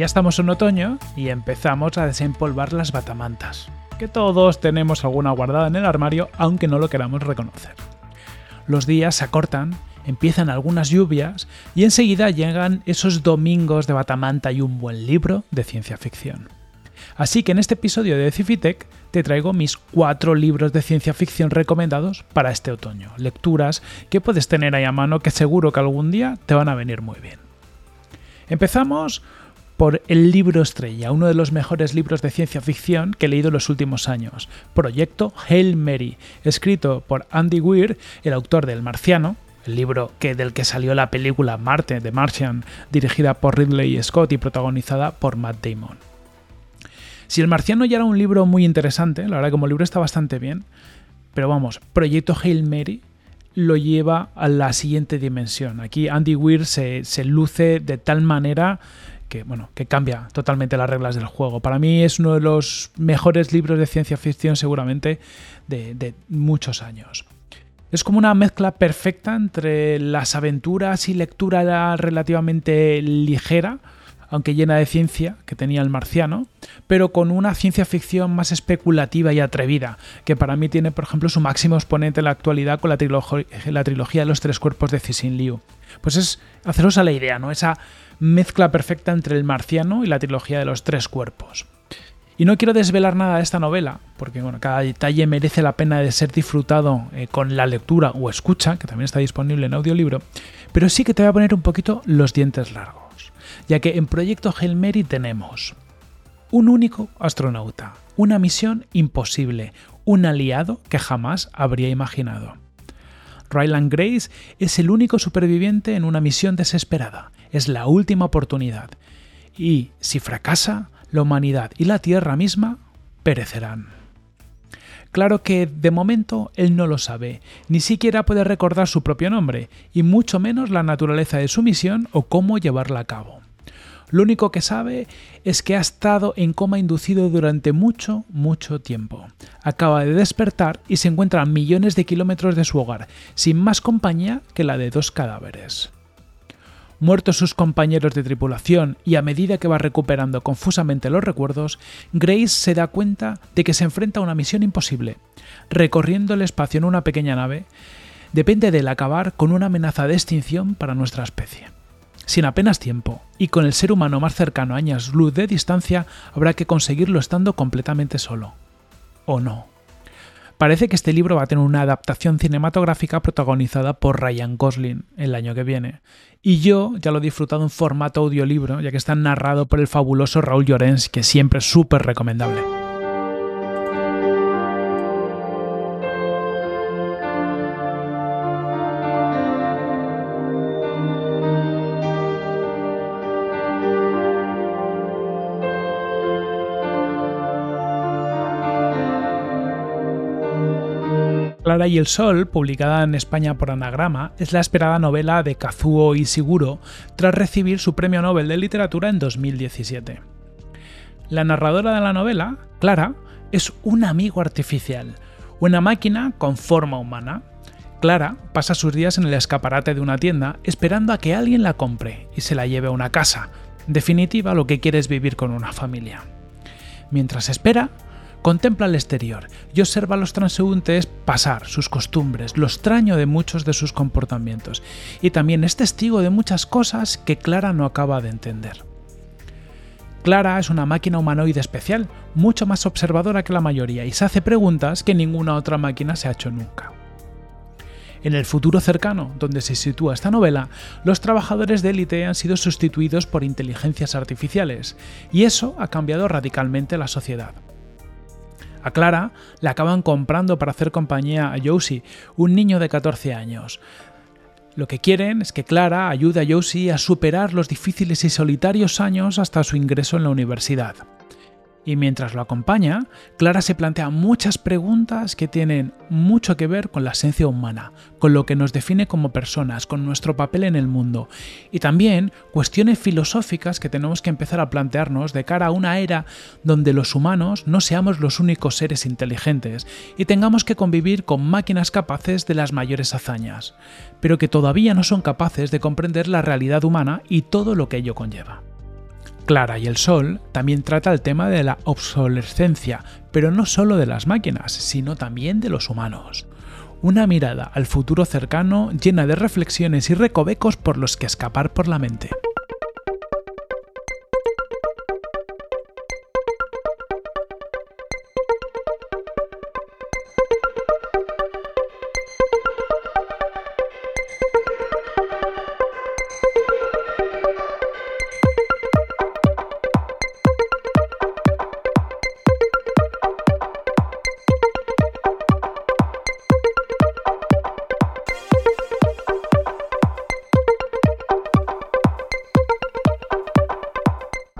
Ya estamos en otoño y empezamos a desempolvar las batamantas, que todos tenemos alguna guardada en el armario aunque no lo queramos reconocer. Los días se acortan, empiezan algunas lluvias y enseguida llegan esos domingos de batamanta y un buen libro de ciencia ficción. Así que en este episodio de Cifitec te traigo mis cuatro libros de ciencia ficción recomendados para este otoño, lecturas que puedes tener ahí a mano que seguro que algún día te van a venir muy bien. Empezamos por el libro estrella, uno de los mejores libros de ciencia ficción que he leído en los últimos años, Proyecto Hail Mary, escrito por Andy Weir, el autor del Marciano, el libro que, del que salió la película Marte, The Martian, dirigida por Ridley Scott y protagonizada por Matt Damon. Si El Marciano ya era un libro muy interesante, la verdad como libro está bastante bien, pero vamos, Proyecto Hail Mary lo lleva a la siguiente dimensión. Aquí Andy Weir se, se luce de tal manera que, bueno, que cambia totalmente las reglas del juego. Para mí es uno de los mejores libros de ciencia ficción seguramente de, de muchos años. Es como una mezcla perfecta entre las aventuras y lectura relativamente ligera, aunque llena de ciencia, que tenía el marciano, pero con una ciencia ficción más especulativa y atrevida, que para mí tiene, por ejemplo, su máximo exponente en la actualidad con la, trilogía de los tres cuerpos de Cixin Liu. Pues es haceros a la idea, ¿no? Esa mezcla perfecta entre el marciano y la trilogía de los tres cuerpos. Y no quiero desvelar nada de esta novela, porque bueno, cada detalle merece la pena de ser disfrutado eh, con la lectura o escucha, que también está disponible en audiolibro, pero sí que te voy a poner un poquito los dientes largos, ya que en Proyecto Hail Mary tenemos un único astronauta, una misión imposible, un aliado que jamás habría imaginado. Ryland Grace es el único superviviente en una misión desesperada, es la última oportunidad, y si fracasa, la humanidad y la Tierra misma perecerán. Claro que de momento él no lo sabe, ni siquiera puede recordar su propio nombre, y mucho menos la naturaleza de su misión o cómo llevarla a cabo. Lo único que sabe es que ha estado en coma inducido durante mucho, mucho tiempo. Acaba de despertar y se encuentra a millones de kilómetros de su hogar, sin más compañía que la de dos cadáveres. Muertos sus compañeros de tripulación y a medida que va recuperando confusamente los recuerdos, Grace se da cuenta de que se enfrenta a una misión imposible. Recorriendo el espacio en una pequeña nave, depende del acabar con una amenaza de extinción para nuestra especie. Sin apenas tiempo, y con el ser humano más cercano a años luz de distancia, habrá que conseguirlo estando completamente solo. ¿O no? Parece que este libro va a tener una adaptación cinematográfica protagonizada por Ryan Gosling el año que viene. Y yo ya lo he disfrutado en formato audiolibro, ya que está narrado por el fabuloso Raúl Llorens, que siempre es súper recomendable. Clara y el Sol, publicada en España por Anagrama, es la esperada novela de Kazuo Ishiguro tras recibir su Premio Nobel de Literatura en 2017. La narradora de la novela, Clara, es un amigo artificial, una máquina con forma humana. Clara pasa sus días en el escaparate de una tienda esperando a que alguien la compre y se la lleve a una casa. En definitiva, lo que quiere es vivir con una familia. Mientras espera, Contempla el exterior y observa a los transeúntes pasar, sus costumbres, lo extraño de muchos de sus comportamientos, y también es testigo de muchas cosas que Clara no acaba de entender. Clara es una máquina humanoide especial, mucho más observadora que la mayoría, y se hace preguntas que ninguna otra máquina se ha hecho nunca. En el futuro cercano, donde se sitúa esta novela, los trabajadores de élite han sido sustituidos por inteligencias artificiales, y eso ha cambiado radicalmente la sociedad. A Clara la acaban comprando para hacer compañía a Josie, un niño de 14 años. Lo que quieren es que Clara ayude a Josie a superar los difíciles y solitarios años hasta su ingreso en la universidad. Y mientras lo acompaña, Clara se plantea muchas preguntas que tienen mucho que ver con la esencia humana, con lo que nos define como personas, con nuestro papel en el mundo, y también cuestiones filosóficas que tenemos que empezar a plantearnos de cara a una era donde los humanos no seamos los únicos seres inteligentes y tengamos que convivir con máquinas capaces de las mayores hazañas, pero que todavía no son capaces de comprender la realidad humana y todo lo que ello conlleva. Clara y el Sol también trata el tema de la obsolescencia, pero no solo de las máquinas, sino también de los humanos. Una mirada al futuro cercano llena de reflexiones y recovecos por los que escapar por la mente.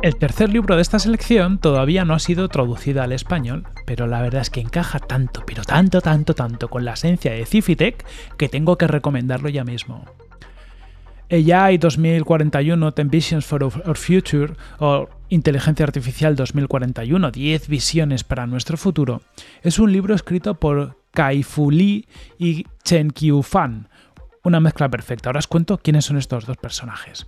El tercer libro de esta selección todavía no ha sido traducido al español, pero la verdad es que encaja tanto, pero tanto, tanto, tanto con la esencia de Cifitec que tengo que recomendarlo ya mismo. AI 2041, Ten Visions for Our Future, o Inteligencia Artificial 2041, 10 visiones para nuestro futuro, es un libro escrito por Kai Fu Lee y Chen Qiu Fan. Una mezcla perfecta. Ahora os cuento quiénes son estos dos personajes.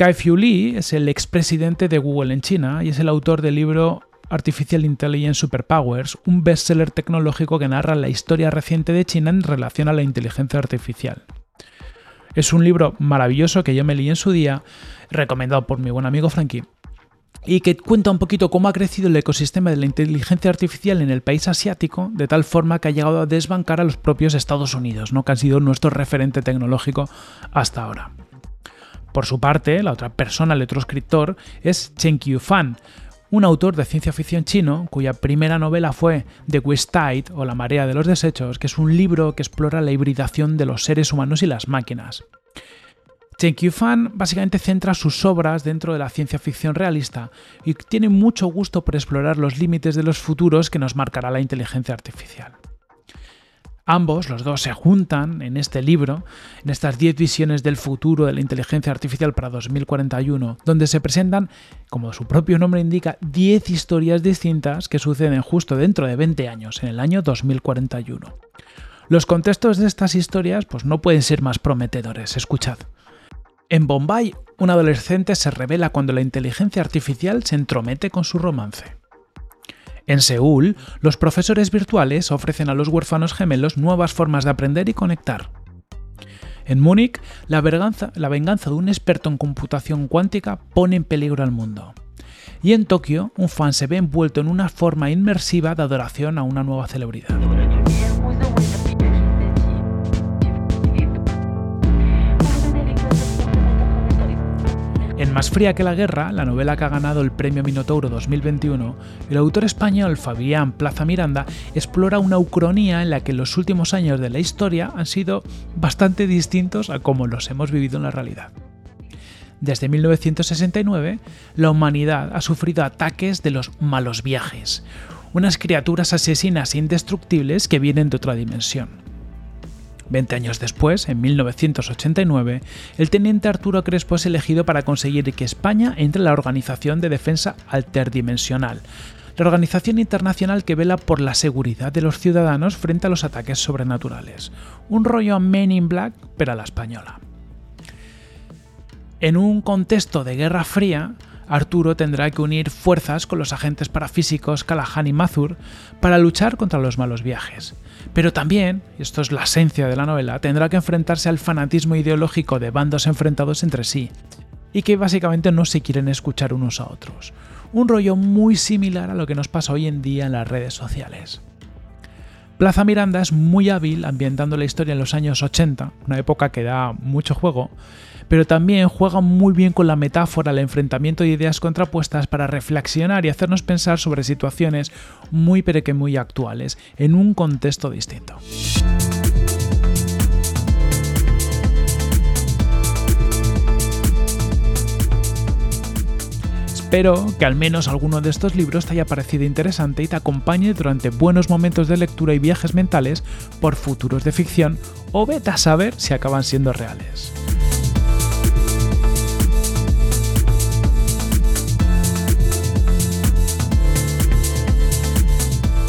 Kai-Fu Lee es el expresidente de Google en China y es el autor del libro Artificial Intelligence Superpowers, un bestseller tecnológico que narra la historia reciente de China en relación a la inteligencia artificial. Es un libro maravilloso que yo me leí en su día, recomendado por mi buen amigo Frankie, y que cuenta un poquito cómo ha crecido el ecosistema de la inteligencia artificial en el país asiático, de tal forma que ha llegado a desbancar a los propios Estados Unidos, ¿no? que han sido nuestro referente tecnológico hasta ahora. Por su parte, la otra persona, el otro escritor, es Chen Qiufan, un autor de ciencia ficción chino cuya primera novela fue The West Tide o La marea de los desechos, que es un libro que explora la hibridación de los seres humanos y las máquinas. Chen Qiufan básicamente centra sus obras dentro de la ciencia ficción realista y tiene mucho gusto por explorar los límites de los futuros que nos marcará la inteligencia artificial. Ambos, los dos, se juntan en este libro, en estas 10 visiones del futuro de la inteligencia artificial para 2041, donde se presentan, como su propio nombre indica, 10 historias distintas que suceden justo dentro de 20 años, en el año 2041. Los contextos de estas historias pues, no pueden ser más prometedores, escuchad. En Bombay, un adolescente se revela cuando la inteligencia artificial se entromete con su romance. En Seúl, los profesores virtuales ofrecen a los huérfanos gemelos nuevas formas de aprender y conectar. En Múnich, la venganza, la venganza de un experto en computación cuántica pone en peligro al mundo. Y en Tokio, un fan se ve envuelto en una forma inmersiva de adoración a una nueva celebridad. Más fría que la guerra, la novela que ha ganado el Premio Minotauro 2021, el autor español Fabián Plaza Miranda explora una ucronía en la que los últimos años de la historia han sido bastante distintos a como los hemos vivido en la realidad. Desde 1969, la humanidad ha sufrido ataques de los malos viajes, unas criaturas asesinas indestructibles que vienen de otra dimensión. Veinte años después, en 1989, el teniente Arturo Crespo es elegido para conseguir que España entre en la Organización de Defensa Alterdimensional, la organización internacional que vela por la seguridad de los ciudadanos frente a los ataques sobrenaturales. Un rollo Men in Black, pero a la española. En un contexto de Guerra Fría, Arturo tendrá que unir fuerzas con los agentes parafísicos Callahan y Mazur para luchar contra los malos viajes. Pero también, y esto es la esencia de la novela, tendrá que enfrentarse al fanatismo ideológico de bandos enfrentados entre sí, y que básicamente no se quieren escuchar unos a otros. Un rollo muy similar a lo que nos pasa hoy en día en las redes sociales. Plaza Miranda es muy hábil ambientando la historia en los años 80, una época que da mucho juego, pero también juega muy bien con la metáfora, el enfrentamiento de ideas contrapuestas para reflexionar y hacernos pensar sobre situaciones muy pero que muy actuales, en un contexto distinto. Espero que al menos alguno de estos libros te haya parecido interesante y te acompañe durante buenos momentos de lectura y viajes mentales por futuros de ficción o vete a saber si acaban siendo reales.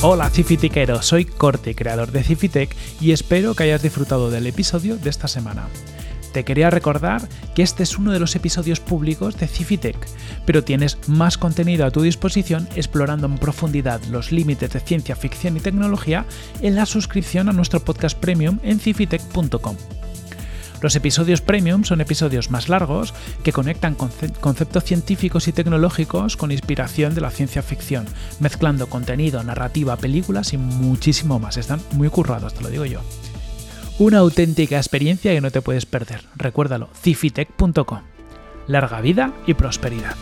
Hola Cifitiquero, soy Corte, creador de Cifitec, y espero que hayas disfrutado del episodio de esta semana. Te quería recordar que este es uno de los episodios públicos de Cifitec, pero tienes más contenido a tu disposición explorando en profundidad los límites de ciencia ficción y tecnología en la suscripción a nuestro podcast premium en cifitec.com. Los episodios premium son episodios más largos que conectan conceptos científicos y tecnológicos con inspiración de la ciencia ficción, mezclando contenido, narrativa, películas y muchísimo más. Están muy currados, te lo digo yo. Una auténtica experiencia que no te puedes perder. Recuérdalo, cifitec.com. Larga vida y prosperidad.